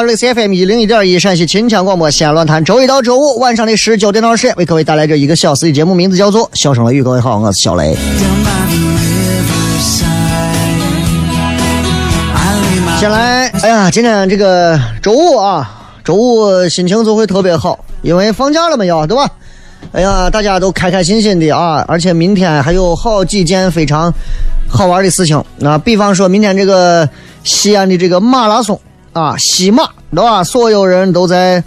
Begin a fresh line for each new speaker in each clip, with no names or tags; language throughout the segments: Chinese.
好，这里是 FM 一零一点一陕西秦腔广播西安论坛，周一到周五晚上的十九点到十点，为各位带来这一个小时的节目，名字叫做《笑声雷雨》。各位好，我是小雷。先来，哎呀，今天这个周五啊，周五心情就会特别好，因为放假了嘛，要对吧？哎呀，大家都开开心心的啊，而且明天还有好几件非常好玩的事情。那比方说明天这个西安的这个马拉松。啊，西马对吧？所有人都在，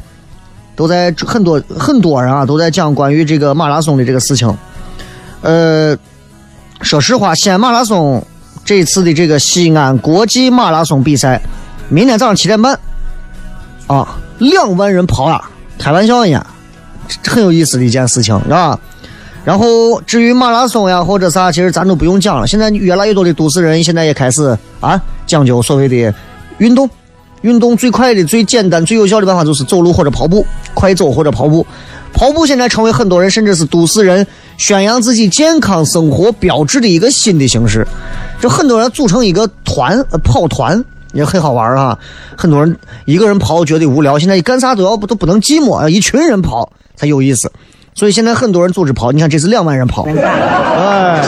都在很多很多人啊，都在讲关于这个马拉松的这个事情。呃，说实话，西安马拉松这次的这个西安国际马拉松比赛，明天早上七点半，啊，两万人跑啊，开玩笑呢，很有意思的一件事情，是吧？然后至于马拉松呀或者啥，其实咱都不用讲了。现在越来越多的都市人现在也开始啊，讲究所谓的运动。运动最快的、最简单、最有效的办法就是走路或者跑步，快走或者跑步。跑步现在成为很多人甚至是都市人宣扬自己健康生活标志的一个新的形式。就很多人组成一个团，跑团也很好玩啊。很多人一个人跑觉得无聊，现在干啥都要不都不能寂寞，一群人跑才有意思。所以现在很多人组织跑，你看这是两万人跑。哎，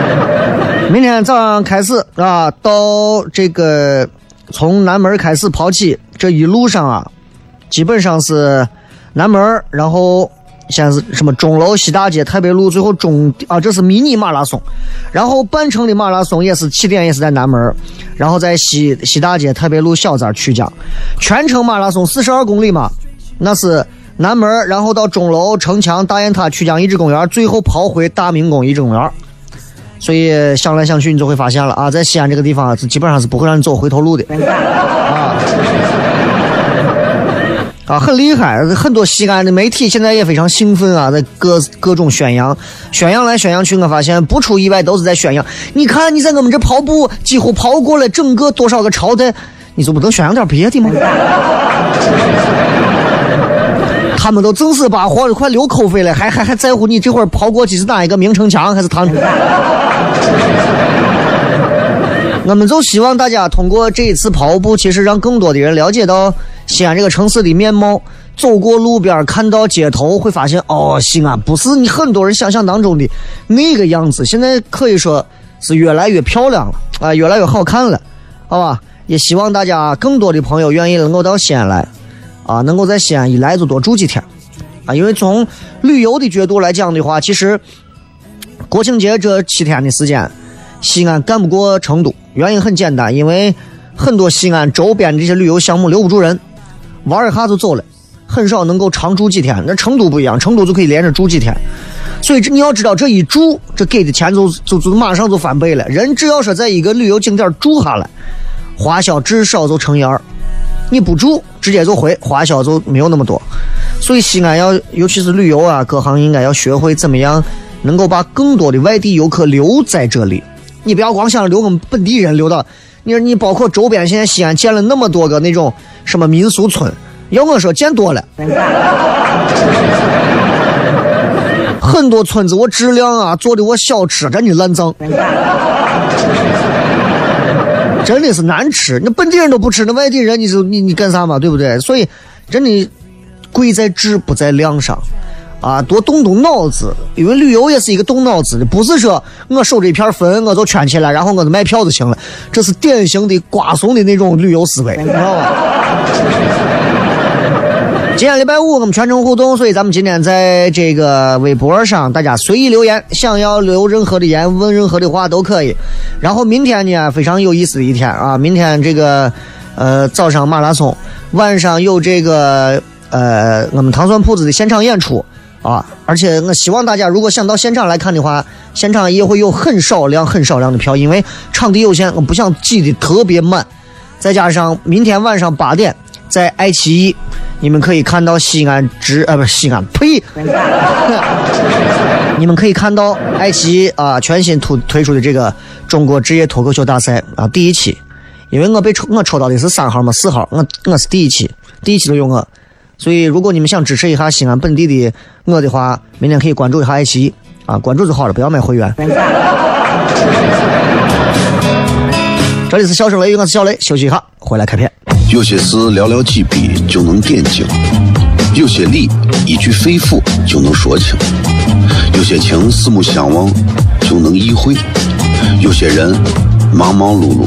明天早上开始啊，到这个。从南门开始跑起，这一路上啊，基本上是南门，然后先是什么钟楼、西大街、太白路，最后终啊，这是迷你马拉松。然后半程的马拉松也是起点也是在南门，然后在西西大街、太白路、小寨、曲江。全程马拉松四十二公里嘛，那是南门，然后到钟楼、城墙、大雁塔、曲江遗址公园，最后跑回大明宫遗址公园。所以想来想去，你就会发现了啊，在西安这个地方是基本上是不会让你走回头路的啊啊，很厉害，很多西安的媒体现在也非常兴奋啊，在各各种宣扬，宣扬来宣扬去，我发现不出意外都是在宣扬。你看你在我们这跑步，几乎跑过了整个多少个朝代，你就不能宣扬点别的吗？他们都正式把活的快流口水了，还还还在乎你这会儿跑过去是哪一个明城墙还是唐城？我们就希望大家通过这一次跑步，其实让更多的人了解到西安这个城市的面貌。走过路边，看到街头，会发现哦，西安不是你很多人想象当中的那个样子。现在可以说是越来越漂亮了啊，越来越好看了，好吧？也希望大家更多的朋友愿意能够到西安来。啊，能够在西安一来就多住几天，啊，因为从旅游的角度来讲的话，其实国庆节这七天的时间，西安干不过成都，原因很简单，因为很多西安周边的这些旅游项目留不住人，玩一下就走了，很少能够长住几天。那成都不一样，成都就可以连着住几天。所以这你要知道，这一住，这给的钱就就就马上就翻倍了。人只要说在一个旅游景点住下来，花销至少就乘以二。你不住，直接就回，花销就没有那么多。所以西安要，尤其是旅游啊，各行应该要学会怎么样能够把更多的外地游客留在这里。你不要光想着留我们本地人留到，你说你包括周边，现在西安建了那么多个那种什么民俗村，要我说建多了，很多村子我质量啊做的我小吃真的烂脏。真的是难吃，那本地人都不吃，那外地人你就你你干啥嘛，对不对？所以真的贵在质不在量上，啊，多动动脑子，因为旅游也是一个动脑子的，不是说我守着一片坟我就圈起来，然后我就卖票就行了，这是典型的瓜怂的那种旅游思维，知道吧？今天礼拜五，我们全程互动，所以咱们今天在这个微博上，大家随意留言，想要留任何的言，问任何的话都可以。然后明天呢，非常有意思的一天啊！明天这个呃早上马拉松，晚上有这个呃我们糖蒜铺子的现场演出啊！而且我希望大家如果想到现场来看的话，现场也会有很少量、很少量的票，因为场地有限，我不想挤得特别满。再加上明天晚上八点。在爱奇艺，你们可以看到西安职呃不是西安呸，你们可以看到爱奇艺啊全新推推出的这个中国职业脱口秀大赛啊第一期，因为我被抽我抽到的是三号嘛四号，我我是第一期，第一期都有我，所以如果你们想支持一下西安本地的我的话，明天可以关注一下爱奇艺啊，关注就好了，不要买会员。这里是笑声雷雨，我是小雷，休息一下，回来开片。
有些事寥寥几笔就能点睛，有些理一句肺腑就能说清，有些情四目相望就能意会，有些人忙忙碌碌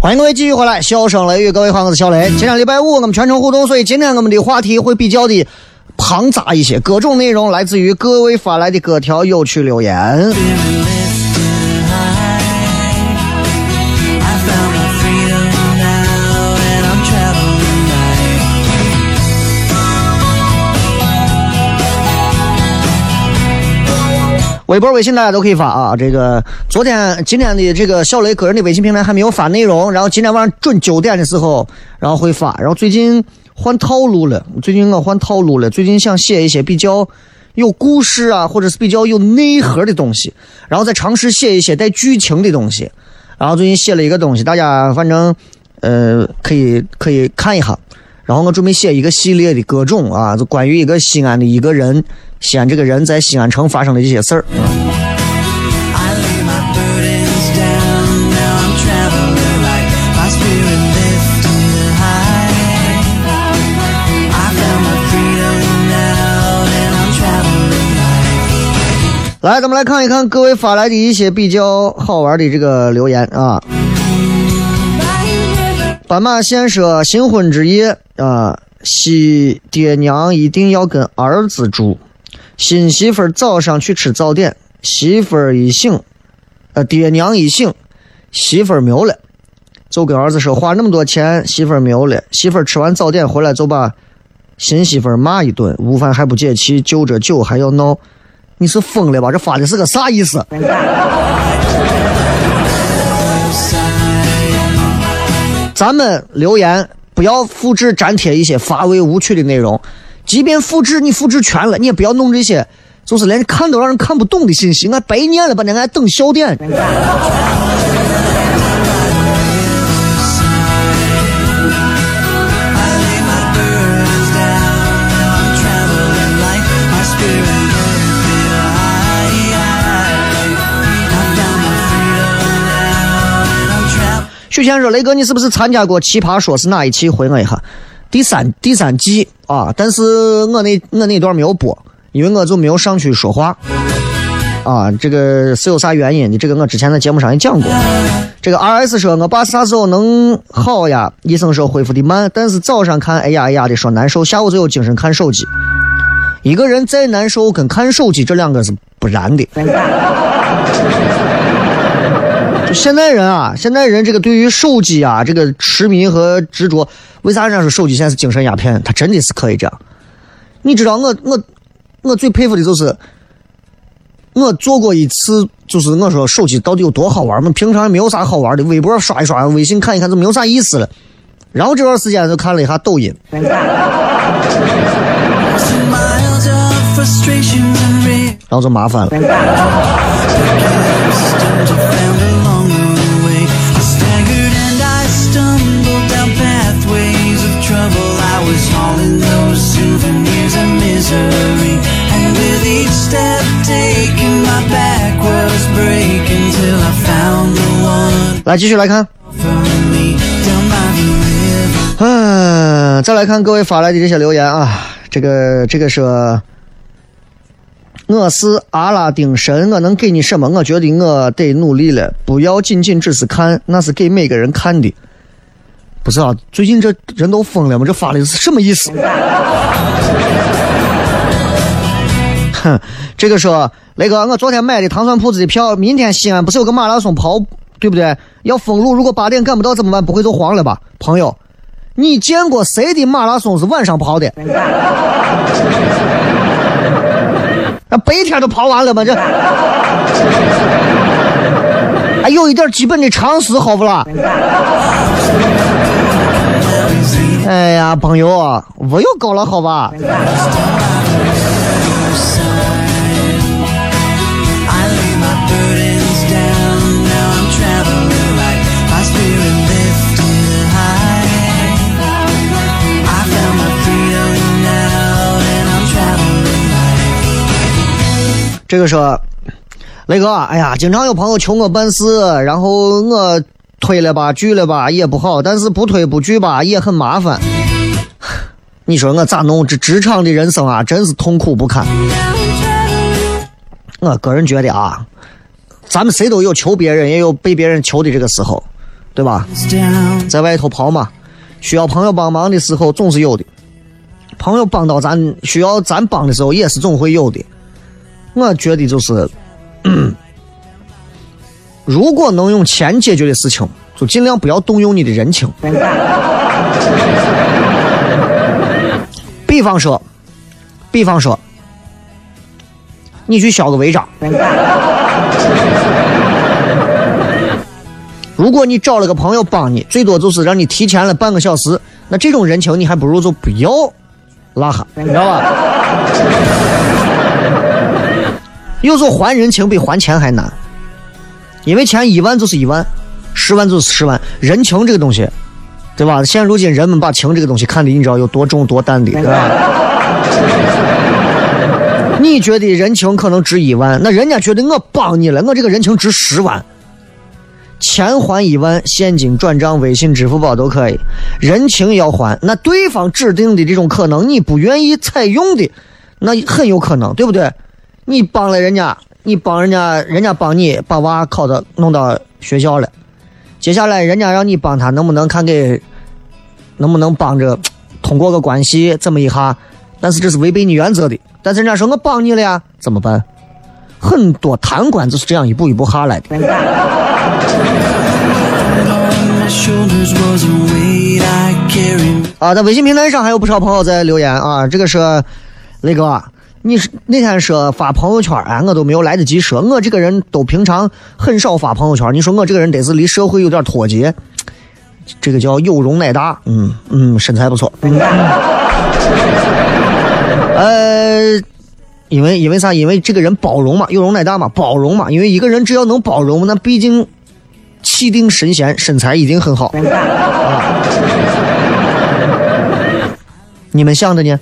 欢迎各位继续回来，笑声雷雨，各位好，我是小雷。今天礼拜五，我们全程互动，所以今天我们的话题会比较的庞杂一些，各种内容来自于各位发来的各条有趣留言。微博、微信大家都可以发啊！这个昨天、今天的这个小雷个人的微信平台还没有发内容，然后今天晚上准九点的时候，然后会发。然后最近换套路了，最近我换套路了，最近想写一些比较有故事啊，或者是比较有内核的东西，然后再尝试写一些带剧情的东西。然后最近写了一个东西，大家反正呃可以可以看一下。然后我准备写一个系列的各种啊，就关于一个西安的一个人，西安这个人在西安城发生的一些事儿。来，咱们来看一看各位发来的一些比较好玩的这个留言啊。斑马线说新婚之夜啊，媳爹娘一定要跟儿子住。新媳妇儿早上去吃早点，媳妇儿一醒，呃，爹娘一醒，媳妇儿没有了，就跟儿子说花那么多钱，媳妇儿没有了。媳妇儿吃完早点回来就把新媳妇儿骂一顿，午饭还不解气，就着酒还要闹。你是疯了吧？这发的是个啥意思？咱们留言不要复制粘贴一些乏味无趣的内容，即便复制你复制全了，你也不要弄这些就是连看都让人看不懂的信息，俺白念了吧？那俺等笑点。许谦说：“雷哥，你是不是参加过《奇葩说》？是哪一期？回我一下。第三第三季啊，但是我那我那段没有播，因为我就没有上去说话。啊，这个是有啥原因的？这个我之前在节目上也讲过。这个 R S 说，我爸啥时候能好呀？医生说恢复的慢，但是早上看哎呀哎呀的说难受，下午就有精神看手机。一个人再难受，跟看手机这两个是不然的。就现代人啊，现代人这个对于手机啊这个痴迷和执着，为啥人家说手机现在是精神鸦片？它真的是可以这样。你知道我我我最佩服的就是，我做过一次，就是我说手机到底有多好玩嘛？平常没有啥好玩的，微博刷一刷，微信看一看就没有啥意思了。然后这段时间就看了一下抖音然后就麻烦了。来继续来看，嗯，再来看各位发来的这些留言啊，这个这个说，我是阿拉丁神，我能给你什么？我觉得我得努力了，不要仅仅只是看，那是给每个人看的。不是啊，最近这人都疯了吗？这发的是什么意思？哼，这个说雷哥，我昨天买的糖蒜铺子的票，明天西安不是有个马拉松跑，对不对？要封路，如果八点赶不到怎么办？不会就黄了吧？朋友，你见过谁的马拉松是晚上跑的？那白天都跑完了吗？这，还有一点基本的常识好不啦？哎呀，朋友，我又搞了好吧？这个说，雷哥，哎呀，经常有朋友求我办事，然后我推了吧，拒了吧也不好，但是不推不拒吧也很麻烦。你说我咋弄？这职场的人生啊，真是痛苦不堪。我个人觉得啊，咱们谁都有求别人，也有被别人求的这个时候，对吧？在外头跑嘛，需要朋友帮忙的时候总是有的，朋友帮到咱需要咱帮的时候也是总会有的。我觉得就是，如果能用钱解决的事情，就尽量不要动用你的人情。比方说，比方说，你去销个违章，如果你找了个朋友帮你，最多就是让你提前了半个小时，那这种人情你还不如就不要拉黑，你知道吧？有时候还人情比还钱还难，因为钱一万就是一万，十万就是十万，人情这个东西，对吧？现如今人们把情这个东西看的，你知道有多重多淡的，对吧？你觉得人情可能值一万，那人家觉得我帮你了，我这个人情值十万。钱还一万，现金转账、微信、支付宝都可以。人情要还，那对方指定的这种可能，你不愿意采用的，那很有可能，对不对？你帮了人家，你帮人家，人家帮你把娃考到弄到学校了，接下来人家让你帮他，能不能看给，能不能帮着通过个关系这么一下？但是这是违背你原则的。但是人家说我帮你了呀，怎么办？很多贪官就是这样一步一步下来的。啊，在微信平台上还有不少朋友在留言啊，这个是雷哥，你是那天说发朋友圈啊，我都没有来得及说，我这个人都平常很少发朋友圈，你说我这个人得是离社会有点脱节，这个叫有容乃大，嗯嗯，身材不错，呃。因为因为啥？因为这个人包容嘛，有容乃大嘛，包容嘛。因为一个人只要能包容，那毕竟气定神闲，身材一定很好。啊你们想的呢？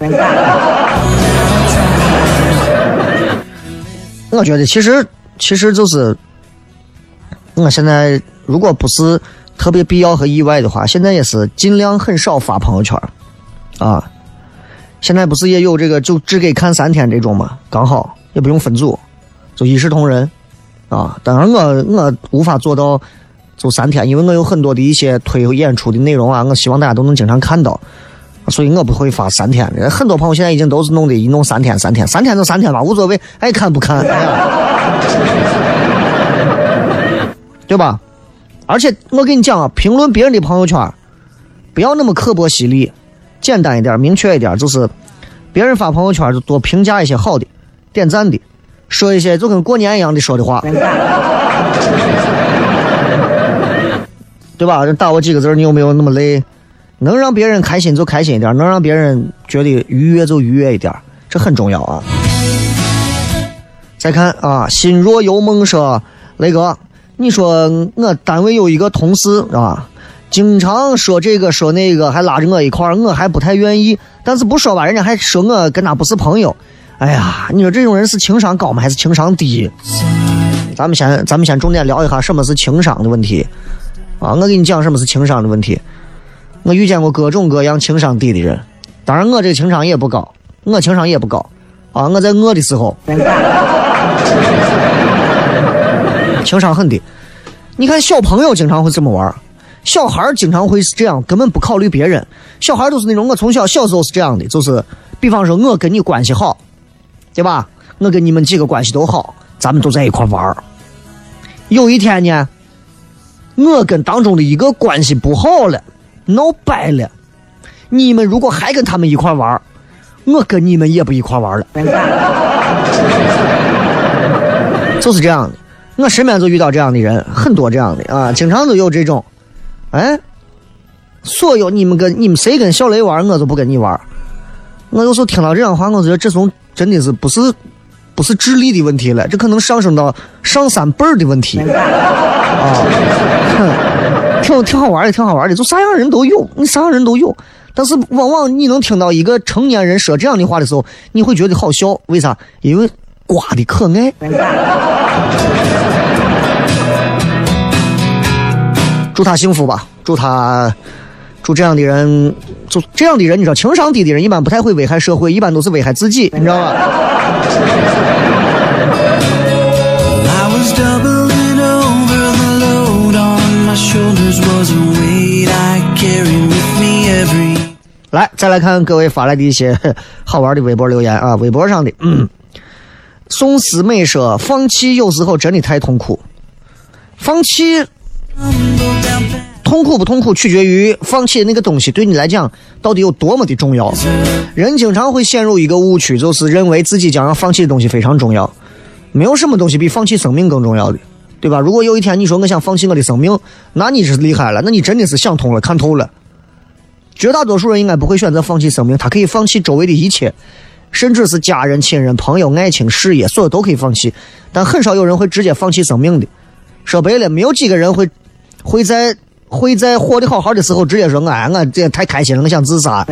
我觉得其实其实就是，我现在如果不是特别必要和意外的话，现在也是尽量很少发朋友圈啊。现在不是也有这个就只给看三天这种嘛？刚好也不用分组，就一视同仁啊。当然我我无法做到就三天，因为我有很多的一些推演出的内容啊，我希望大家都能经常看到。所以我不会发三天的。很多朋友现在已经都是弄的，一弄三天，三天，三天就三天吧，无所谓，爱看不看，哎呀，对吧？而且我跟你讲啊，评论别人的朋友圈，不要那么刻薄犀利，简单一点，明确一点，就是别人发朋友圈就多评价一些好的，点赞的，说一些就跟过年一样的说的话，对吧？打我几个字，你有没有那么累？能让别人开心就开心一点，能让别人觉得愉悦就愉悦一点，这很重要啊。再看啊，心若有梦说，雷哥，你说我单位有一个同事啊，经常说这个说那个，还拉着我一块儿，我还不太愿意，但是不说吧，人家还说我跟他不是朋友。哎呀，你说这种人是情商高吗？还是情商低？咱们先咱们先重点聊一下什么是情商的问题啊！我给你讲什么是情商的问题。我遇见过各种各样情商低的人，当然我这情商也不高，我情商也不高啊！我在饿的时候，情商很低。你看小朋友经常会这么玩，小孩经常会是这样，根本不考虑别人。小孩都是那种，我从小小时候是这样的，就是比方说我跟你关系好，对吧？我跟你们几个关系都好，咱们都在一块玩。有一天呢，我跟当中的一个关系不好了。闹掰了，你们如果还跟他们一块玩我跟你们也不一块玩了。就是这样的，我身边就遇到这样的人，很多这样的啊，经常都有这种，哎，所有你们跟你们谁跟小雷玩，我就不跟你玩。我有时候听到这样的话，我觉得这种真的是不是不是智力的问题了，这可能上升到上三辈儿的问题啊。挺挺好玩的，挺好玩的，就啥样人都有，你啥样人都有。但是往往你能听到一个成年人说这样的话的时候，你会觉得好笑，为啥？因为瓜的可爱。祝他幸福吧，祝他，祝这样的人，就这样的人，你知道，情商低的人一般不太会危害社会，一般都是危害自己，你知道吧？来，再来看各位发来的一些好玩的微博留言啊，微博上的，嗯，宋思美说，放弃有时候真的太痛苦，放弃痛苦不痛苦，取决于放弃的那个东西对你来讲到底有多么的重要。人经常会陷入一个误区，就是认为自己将要放弃的东西非常重要，没有什么东西比放弃生命更重要的，对吧？如果有一天你说我想放弃我的生命，那你是厉害了，那你真的是想通了，看透了。绝大多数人应该不会选择放弃生命，他可以放弃周围的一切，甚至是家人、亲人、朋友、爱情、事业，所有都可以放弃。但很少有人会直接放弃生命的。说白了，没有几个人会会在会在活得好好的时候直接说，哎，我这也太开心了，我想自杀。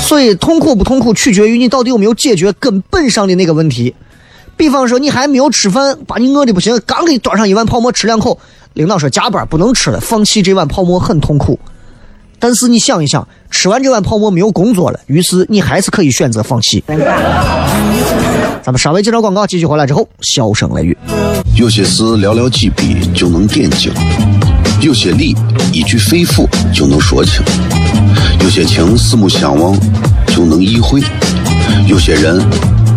所以痛苦不痛苦，取决于你到底有没有解决根本上的那个问题。比方说，你还没有吃饭，把你饿的不行，刚给你端上一碗泡馍吃两口，领导说加班不能吃了，放弃这碗泡馍很痛苦。但是你想一想，吃完这碗泡馍没有工作了，于是你还是可以选择放弃。咱们稍微介绍广告，继续回来之后，笑声雷雨。
有些事寥寥几笔就能点睛，有些理一句肺腑就能说清，有些情四目相望就能意会，有些人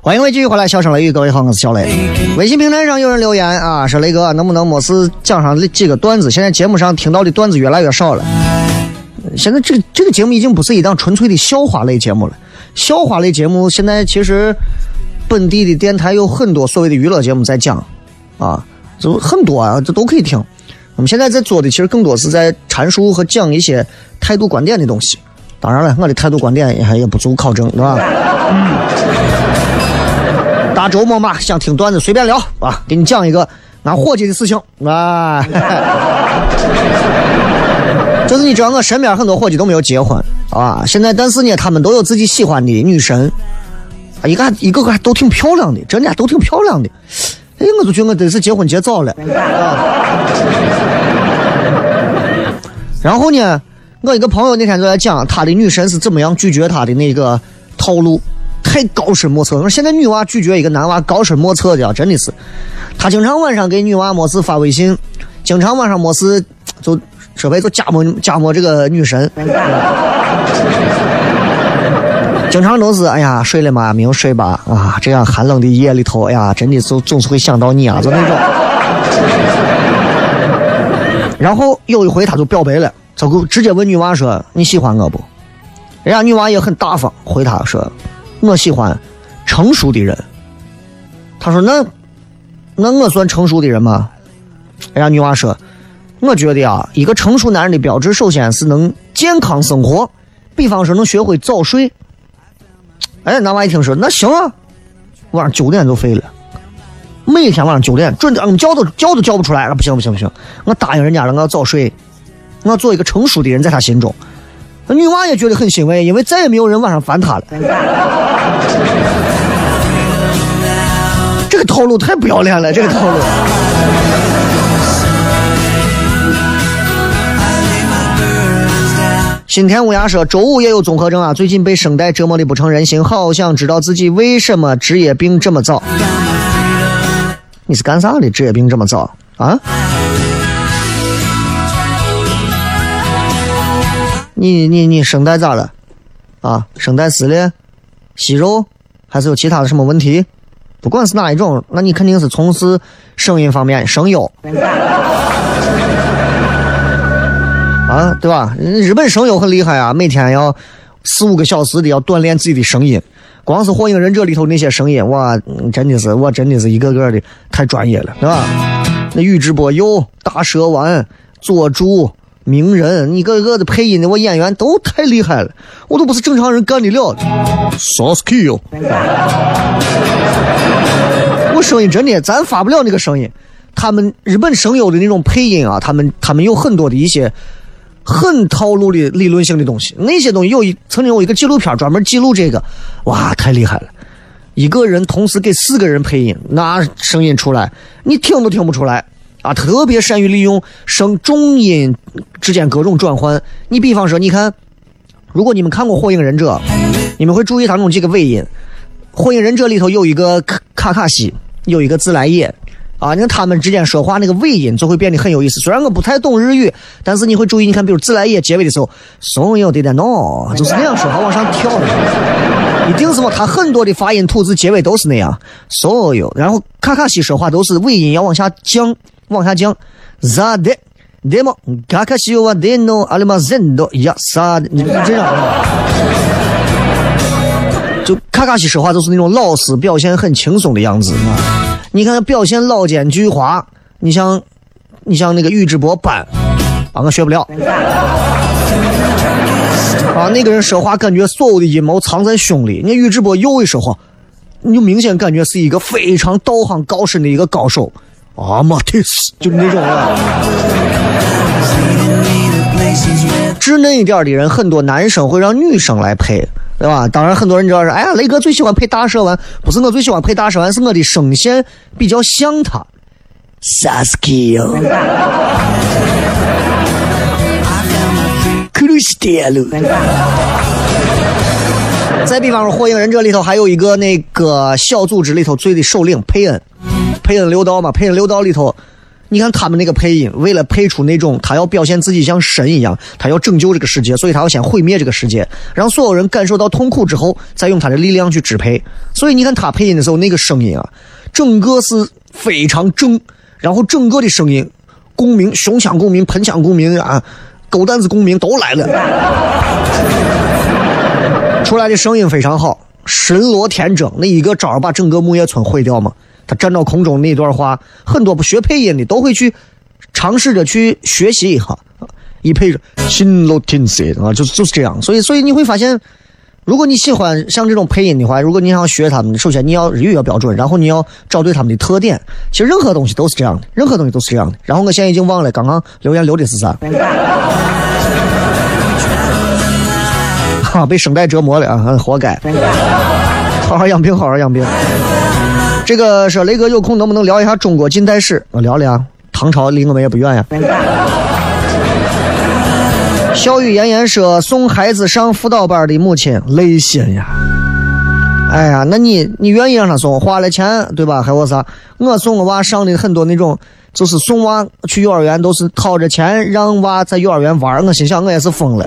欢迎各位继续回来，笑声雷雨，各位好，我是小雷。微信平台上有人留言啊，说雷哥能不能没事讲上几个段子？现在节目上听到的段子越来越少了。现在这个这个节目已经不是一档纯粹的笑话类节目了。笑话类节目现在其实本地的电台有很多所谓的娱乐节目在讲啊，就很多啊，这都可以听。我们现在在做的其实更多是在阐述和讲一些态度观点的东西。当然了，我的态度观点也还也不足考证，对吧？嗯大周末嘛，想听段子随便聊啊，给你讲一个俺伙计的事情啊。就是你知道，我身边很多伙计都没有结婚啊，现在但是呢，他们都有自己喜欢的女神，啊，一个还一个个还都挺漂亮的，真的都挺漂亮的。哎，我就觉得我这是结婚结早了啊。然后呢，我一个朋友那天就在讲他的女神是怎么样拒绝他的那个套路，太高深莫测。我说现在女娃拒绝一个男娃高深莫测的啊，真的是。他经常晚上给女娃没事发微信，经常晚上没事就设备就加摸加摸这个女神，经常都是哎呀睡了吗？没有睡吧？啊，这样寒冷的夜里头，哎呀，真的是总是会想到你啊，就那种。然后有一回他就表白了，他就直接问女娃说：“你喜欢我不？”人家女娃也很大方，回他说：“我喜欢成熟的人。”他说：“那那我算成熟的人吗？”人家女娃说：“我觉得啊，一个成熟男人的标志，首先是能健康生活，比方说能学会早睡。”哎，男娃一听说，那行啊，晚上九点就睡了。每天晚上九点准的，嗯，觉都叫都叫不出来了。不行不行不行，我答应人家了，我要早睡，我做一个成熟的人，在他心中。那女娃也觉得很欣慰，因为再也没有人晚上烦她了。这个套路太不要脸了，这个套路。新田乌鸦说：“周五也有综合症啊，最近被声带折磨的不成人形，好想知道自己为什么职业病这么早。你是干啥的？职业病这么早啊？你你你声带咋了？啊，声带撕裂、息肉，还是有其他的什么问题？不管是哪一种，那你肯定是从事声音方面声优。啊，对吧？日本声优很厉害啊，每天要四五个小时的要锻炼自己的声音。光是《火影忍者》里头那些声音，哇，真的是我真的是一个个的太专业了，对吧？那宇智波鼬、大蛇丸、佐助、鸣人，一个个的配音的，我演员都太厉害了，我都不是正常人干得了的。Sasuke，我声音真的，咱发不了那个声音。他们日本声优的那种配音啊，他们他们有很多的一些很套路的理论性的东西。那些东西有一曾经有一个纪录片专门记录这个，哇，太厉害了！一个人同时给四个人配音，那声音出来，你听都听不出来啊！特别善于利用声重音之间各种转换。你比方说，你看，如果你们看过《火影忍者》，你们会注意当中几个尾音。《火影忍者》里头有一个卡卡卡西，有一个自来也。啊，你看他们之间说话那个尾音就会变得很有意思。虽然我不太懂日语，但是你会注意，你看，比如自来也结尾的时候，松有点点喏，就是那样说话往上跳的，一定是么？他很多的发音吐字结尾都是那样，所有。然后卡卡西说话都是尾音要往下降，往下降。咋的？でも卡卡西はでのありません的呀啥的，你这样。就卡卡西说话都是那种老师表现很轻松的样子啊。你看表现老奸巨猾，你像，你像那个宇智波斑，啊，我学不了。啊，那个人说话感觉所有的阴谋藏在胸里。你宇智波鼬一说话，你就明显感觉是一个非常道行高深的一个高手。 阿玛蒂斯就那种啊。稚嫩一点的人，很多男生会让女生来配。对吧？当然，很多人知道是，哎呀，雷哥最喜欢配大蛇丸，不是我最喜欢配大蛇丸，是我的声线比较像他。Sasuke，克鲁斯铁路。再比方说，《火影忍者》里头还有一个那个小组织里头最的首领佩恩，佩恩六道嘛，佩恩六道里头。你看他们那个配音，为了配出那种他要表现自己像神一样，他要拯救这个世界，所以他要先毁灭这个世界，让所有人感受到痛苦之后，再用他的力量去支配。所以你看他配音的时候，那个声音啊，整个是非常正，然后整个的声音，共鸣、胸腔共鸣、盆腔共鸣啊，狗蛋子共鸣都来了，出来的声音非常好，神罗天征，那一个招把整个木叶村毁掉嘛。他站到空中那段话，很多不学配音的都会去尝试着去学习一下，一配着心都听塞啊，就就是这样。所以，所以你会发现，如果你喜欢像这种配音的话，如果你想学他们，首先你要日语要标准，然后你要找对他们的特点。其实任何东西都是这样的，任何东西都是这样的。然后我现在已经忘了刚刚留言留的是啥，啊，被声带折磨了啊，活该。好好养病，好好养病。这个说雷哥有空能不能聊一下中国近代史？我聊聊，唐朝离我们也不远呀。笑语炎炎说送孩子上辅导班的母亲累心呀。哎呀，那你你愿意让他送，花了钱对吧？还有啥？我送我娃上的很多那种，就是送娃去幼儿园都是掏着钱让娃在幼儿园玩，我心想我也是疯了。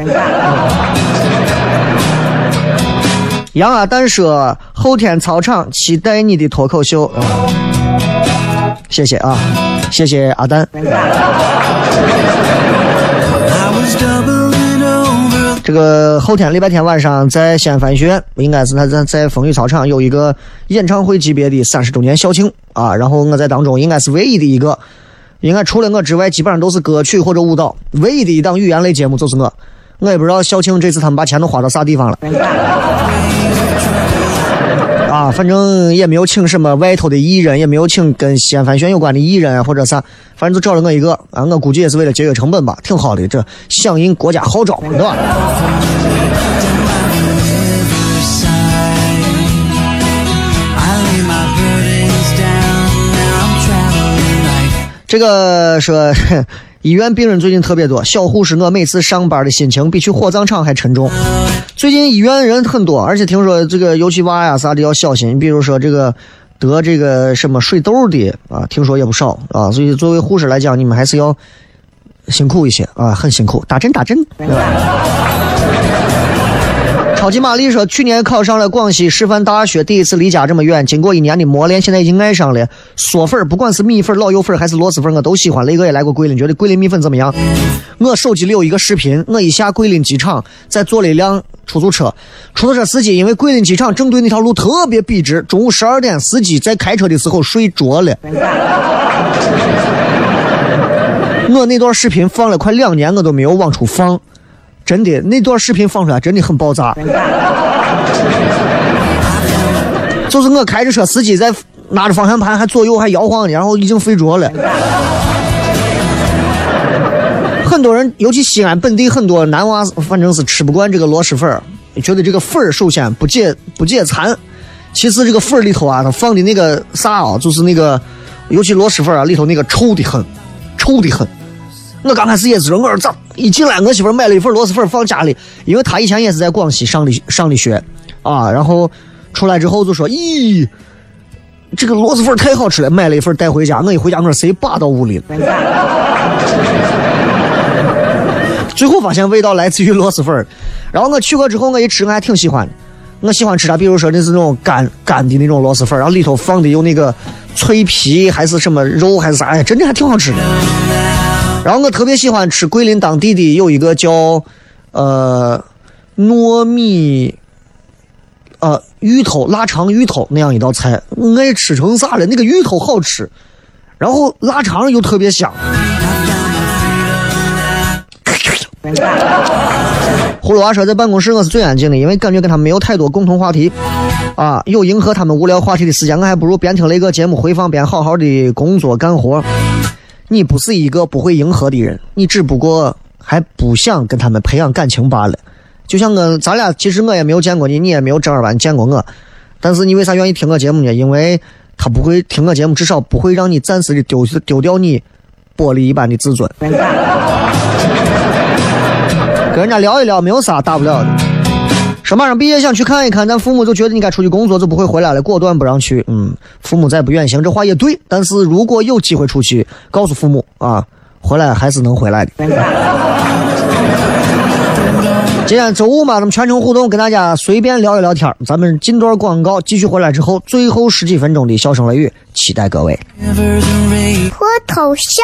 杨阿蛋说：“后天操场期待你的脱口秀。”谢谢啊，谢谢阿蛋。这个后天礼拜天晚上在西安翻译学院，应该是他在在风雨操场有一个演唱会级别的三十周年校庆啊。然后我在当中应该是唯一的一个，应该除了我之外，基本上都是歌曲或者舞蹈。唯一的一档语言类节目就是我。我也不知道校庆这次他们把钱都花到啥地方了。啊，反正也没有请什么外头的艺人，也没有请跟西安翻旋有关的艺人啊，或者啥，反正就找了我一个啊，我估计也是为了节约成本吧，挺好的，这响应国家号召，对吧？这个说。医院病人最近特别多，小护士我每次上班的心情比去火葬场还沉重。最近医院人很多，而且听说这个尤其娃呀啥的要小心，比如说这个得这个什么水痘的啊，听说也不少啊。所以作为护士来讲，你们还是要辛苦一些啊，很辛苦，打针打针。超级玛丽说，去年考上了广西师范大学，第一次离家这么远，经过一年的磨练，现在已经爱上了嗦粉儿，不管是米粉、老友粉还是螺蛳粉，我都喜欢。雷哥也来过桂林，觉得桂林米粉怎么样？我手机里有一个视频，我一下桂林机场，再坐了一辆出租车，出租车司机因为桂林机场正对那条路特别笔直，中午十二点，司机在开车的时候睡着了。我那段视频放了快两年，我都没有往出放。真的，那段视频放出来真的很爆炸。就是我开着车，司机在拿着方向盘还左右还摇晃呢，然后已经睡着了。很多人，尤其西安本地很多男娃，反正是吃不惯这个螺蛳粉儿，觉得这个粉儿首先不解不解馋，其次这个粉儿里头啊，它放的那个啥啊，就是那个，尤其螺蛳粉啊里头那个臭的很，臭的很。我刚开始也是，我说咋一进来，我媳妇买了一份螺蛳粉放家里，因为她以前也是在广西上的上的学，啊，然后出来之后就说，咦，这个螺蛳粉太好吃了，买了一份带回家。我一回家，我说谁扒到屋里了？最后发现味道来自于螺蛳粉，然后我去过之后，我一吃我还挺喜欢的。我喜欢吃它，比如说那是那种干干的那种螺蛳粉，然后里头放的有那个脆皮还是什么肉还是啥呀，真的还挺好吃的。然后我特别喜欢吃桂林当地的有一个叫呃糯米呃芋头腊肠芋头那样一道菜，爱吃成啥了？那个芋头好吃，然后腊肠又特别香。葫芦娃说，在办公室我是最安静的，因为感觉跟他们没有太多共同话题啊。有迎合他们无聊话题的时间，我还不如边听雷哥节目回放边好好的工作干活。你不是一个不会迎合的人，你只不过还不想跟他们培养感情罢了。就像我，咱俩其实我也没有见过你，你也没有正儿八经见过我，但是你为啥愿意听我节目呢？因为他不会听我节目，至少不会让你暂时的丢丢掉你玻璃一般的自尊。跟人家聊一聊，没有啥大不了的。说马上毕业想去看一看，但父母就觉得你该出去工作，就不会回来了，果断不让去。嗯，父母再不远行，这话也对。但是如果有机会出去，告诉父母啊，回来还是能回来的。今天周五嘛，咱们全程互动，跟大家随便聊一聊天。咱们进段广告，继续回来之后，最后十几分钟的笑声雷雨，期待各位。
Rivers and rain.
脱头像。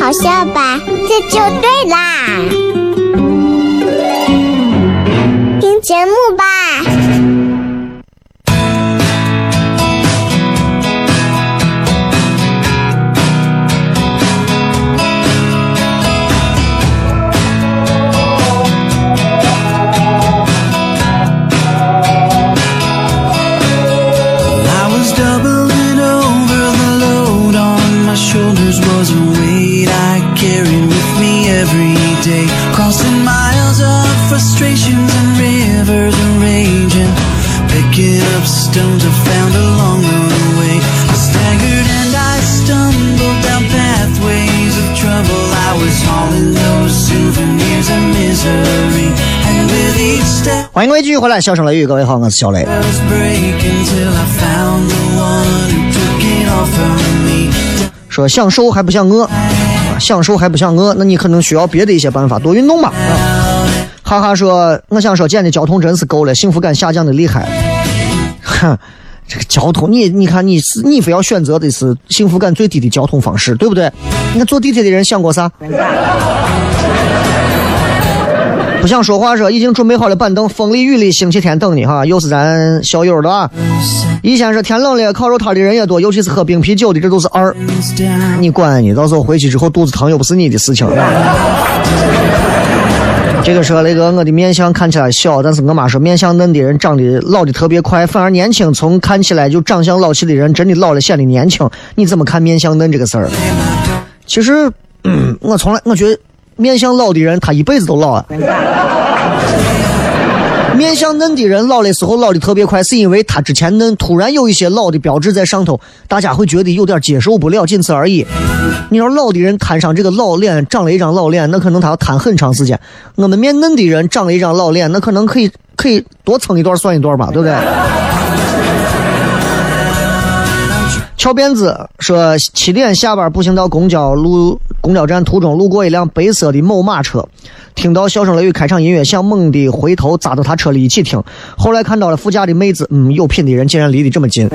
好笑吧？这就对啦。听节目吧。
欢迎各位继续回来，笑声雷雨，各位好，我是小雷。说想瘦还不想饿，啊想瘦还不想饿，那你可能需要别的一些办法，多运动吧。啊、哈哈说，我想说，简的交通真是够了，幸福感下降的厉害。哼，这个交通，你你看，你是你非要选择的是幸福感最低的交通方式，对不对？你看坐地铁的人想过啥？不想说话说，已经准备好了板凳，风里雨里，星期天等你哈。又是咱校友的啊。以前是天冷了，烤肉摊的人也多，尤其是喝冰啤酒的，这都是二。你管你，到时候回去之后肚子疼又不是你的事情。这个说那个我的面相看起来小，但是我妈说面相嫩的人长得老的特别快，反而年轻从看起来就长相老气的人真的老了显得年轻。你怎么看面相嫩这个事儿？其实，嗯，我从来我觉得面相老的人，他一辈子都老啊。面相嫩的人老的时候老的特别快，是因为他之前嫩，突然有一些老的标志在上头，大家会觉得有点接受不了，仅此而已。你要老的人摊上这个老脸，长了一张老脸，那可能他要摊很长时间。我们面嫩的人长了一张老脸，那可能可以可以多蹭一段算一段吧，对不对？翘辫子说，七点下班步行到公交路公交站途中，路过一辆白色的某马车，听到笑声雷雨开场音乐，想猛地回头扎到他车里一起听，后来看到了副驾的妹子，嗯，有品的人竟然离得这么近。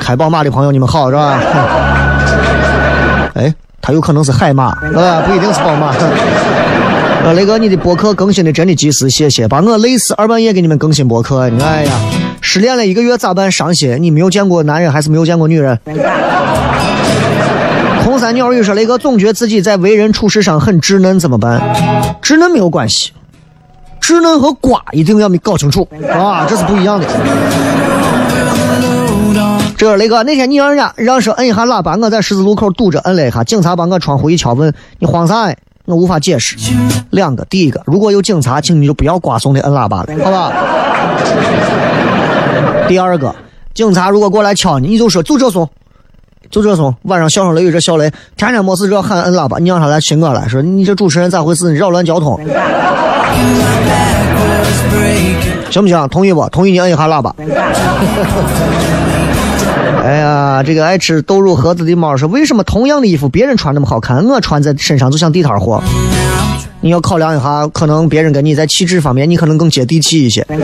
开宝马的朋友，你们好是吧？哎，他有可能是海马，呃，不一定是宝马。呃，雷哥，你的博客更新的真的及时，谢谢，把我累死，二半夜给你们更新博客，哎呀，失恋了一个月咋办？伤心，你没有见过男人还是没有见过女人？空 三鸟语说，雷哥总觉得自己在为人处事上很稚嫩，怎么办？稚嫩没有关系，稚嫩和瓜一定要搞清楚啊，这是不一样的。这个雷哥，那天你让人家让说摁一下喇叭，我在十字路口堵着，摁了一下，警察把我窗户一敲，问你慌啥？我无法解释。两个，第一个，如果有警察，请你就不要瓜怂的摁喇叭了，好吧？第二个，警察如果过来敲你，你就说就这怂，就这怂。晚上笑声雷雨这笑雷，天天没事这喊摁喇叭，你让他来寻我来说，你这主持人咋回事？你扰乱交通，行不行？同意不？同意你摁一下喇叭。哎呀，这个爱吃豆乳盒子的猫说：“为什么同样的衣服别人穿那么好看，我穿在身上就像地摊货？”你要考量一下，可能别人跟你在气质方面，你可能更接地气一些。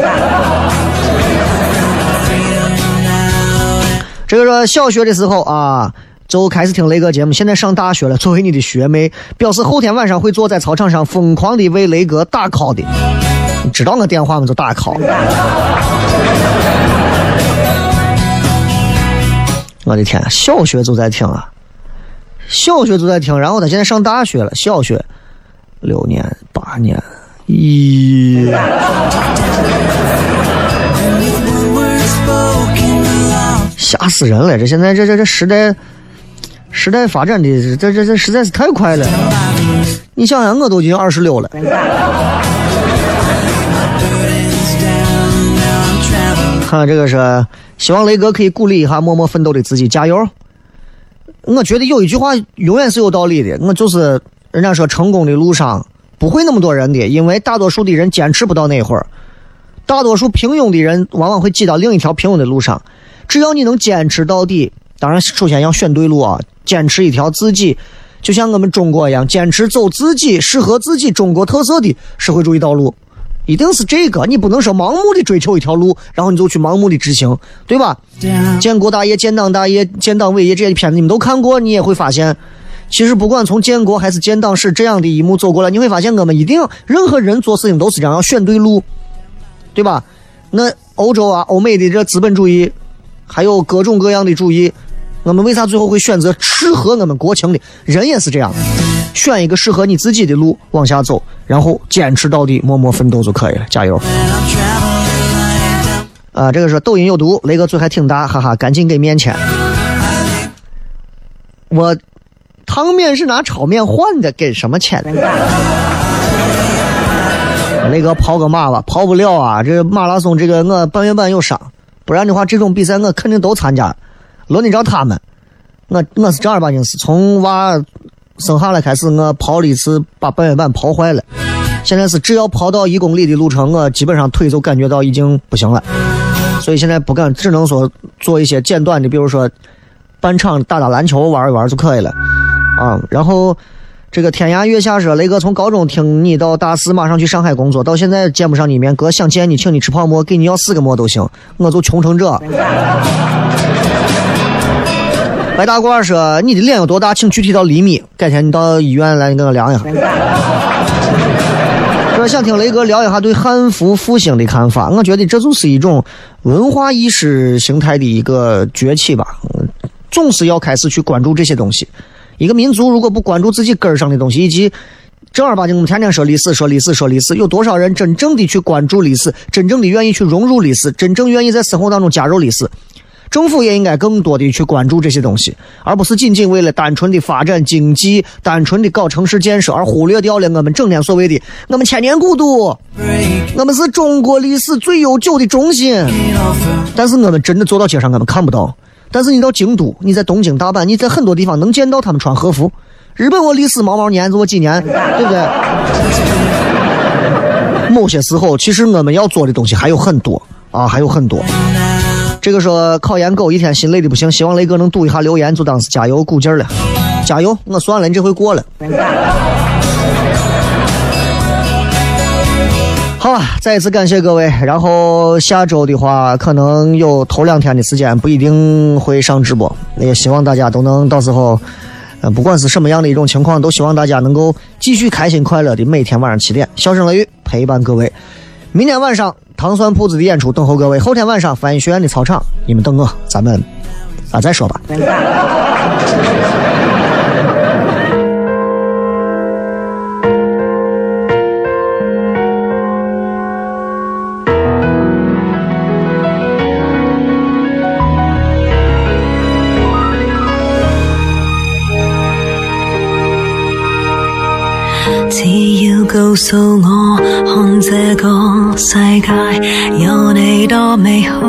这个说小学的时候啊，就开始听雷哥节目，现在上大学了。作为你的学妹，表示后天晚上会坐在操场上疯狂的为雷哥打 call 的。你知道我电话吗？就打 call。我的天，小学就在听啊，小学就在听，然后他现在上大学了，小学六年八年，咦，吓死人了！这现在这这这时代，时代发展的这这这实在是太快了。你想想，我都已经二十六了。看这个是。希望雷哥可以鼓励一下默默奋斗的自己，加油！我觉得有一句话永远是有道理的，我就是人家说成功的路上不会那么多人的，因为大多数的人坚持不到那会儿，大多数平庸的人往往会挤到另一条平庸的路上。只要你能坚持到底，当然首先要选对路啊，坚持一条自己，就像我们中国一样，坚持走自己适合自己中国特色的社会主义道路。一定是这个，你不能说盲目的追求一条路，然后你就去盲目的执行，对吧？建国大业、建党大业、建党伟业这些片子你们都看过，你也会发现，其实不管从建国还是建党史这样的一幕走过来，你会发现我们一定任何人做事情都是这样，要选对路，对吧？那欧洲啊、欧美的这资本主义，还有各种各样的主义，我们为啥最后会选择适合我们国情的？人也是这样。选一个适合你自己的路往下走，然后坚持到底，默默奋斗就可以了，加油！啊，这个是抖音有毒，雷哥嘴还挺大，哈哈，赶紧给面钱。我汤面是拿炒面换的，给什么钱？雷哥跑个马吧，跑不了啊！这马拉松这个我半月板有伤，不然的话这种比赛我肯定都参加。轮得着他们？我我是正儿八经是从娃。生下来开始，我跑了一次，把半月板跑坏了。现在是只要跑到一公里的路程，我基本上腿就感觉到已经不行了。所以现在不敢，只能说做一些简短的，比如说半场打打篮球玩一玩就可以了。啊，然后这个天涯月下说，雷哥从高中听你到大四，马上去上海工作，到现在见不上你面，哥想见你，请你吃泡馍，给你要四个馍都行，我就穷成这。白大褂说：“你的脸有多大？请具体到厘米。改天你到医院来，你给我量一下。”说想听雷哥聊一下对汉服复兴的看法。我觉得这就是一种文化意识形态的一个崛起吧。总是要开始去关注这些东西。一个民族如果不关注自己根儿上的东西，以及正儿八经我们天天说历史、说历史、说历史，有多少人真正的去关注历史，真正的愿意去融入历史，真正愿意在生活当中加入历史？政府也应该更多的去关注这些东西，而不是仅仅为了单纯的发展经济、单纯的搞城市建设而忽略掉了我们整天所谓的我们千年古都，我们是中国历史最悠久的中心。但是我们真的走到街上，我们看不到。但是你到京都，你在东京、大阪，你在很多地方能见到他们穿和服。日本我历史毛毛年子我几年，对不对？某些时候，其实我们要做的东西还有很多啊，还有很多。这个说考研狗一天心累的不行，希望雷哥能读一下留言，就当是加油鼓劲了，加油！我算了，你这回过了。好啊，再一次感谢各位。然后下周的话，可能有头两天的时间不一定会上直播，也希望大家都能到时候，呃，不管是什么样的一种情况，都希望大家能够继续开心快乐的每天晚上七点，笑声雷雨陪伴各位。明天晚上糖蒜铺子的演出等候各位，后天晚上翻译学院的操场，你们等我，咱们啊再说吧。
告訴我，看這個世界有你多美好，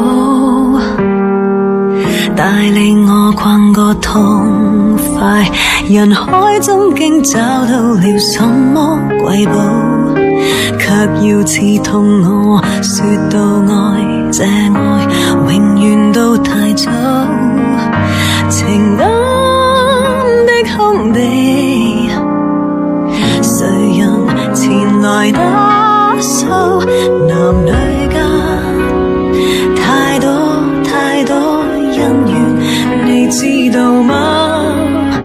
帶領我逛個痛快人海中，竟找到了什麼瑰寶，卻要刺痛我，說到愛這愛永遠都太早，情感的空地。来打扫？男女間太多太多恩怨，你知道嗎？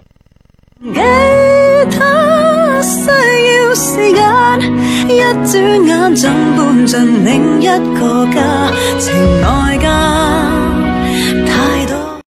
給他需要時間，一轉眼怎搬進另一個家？情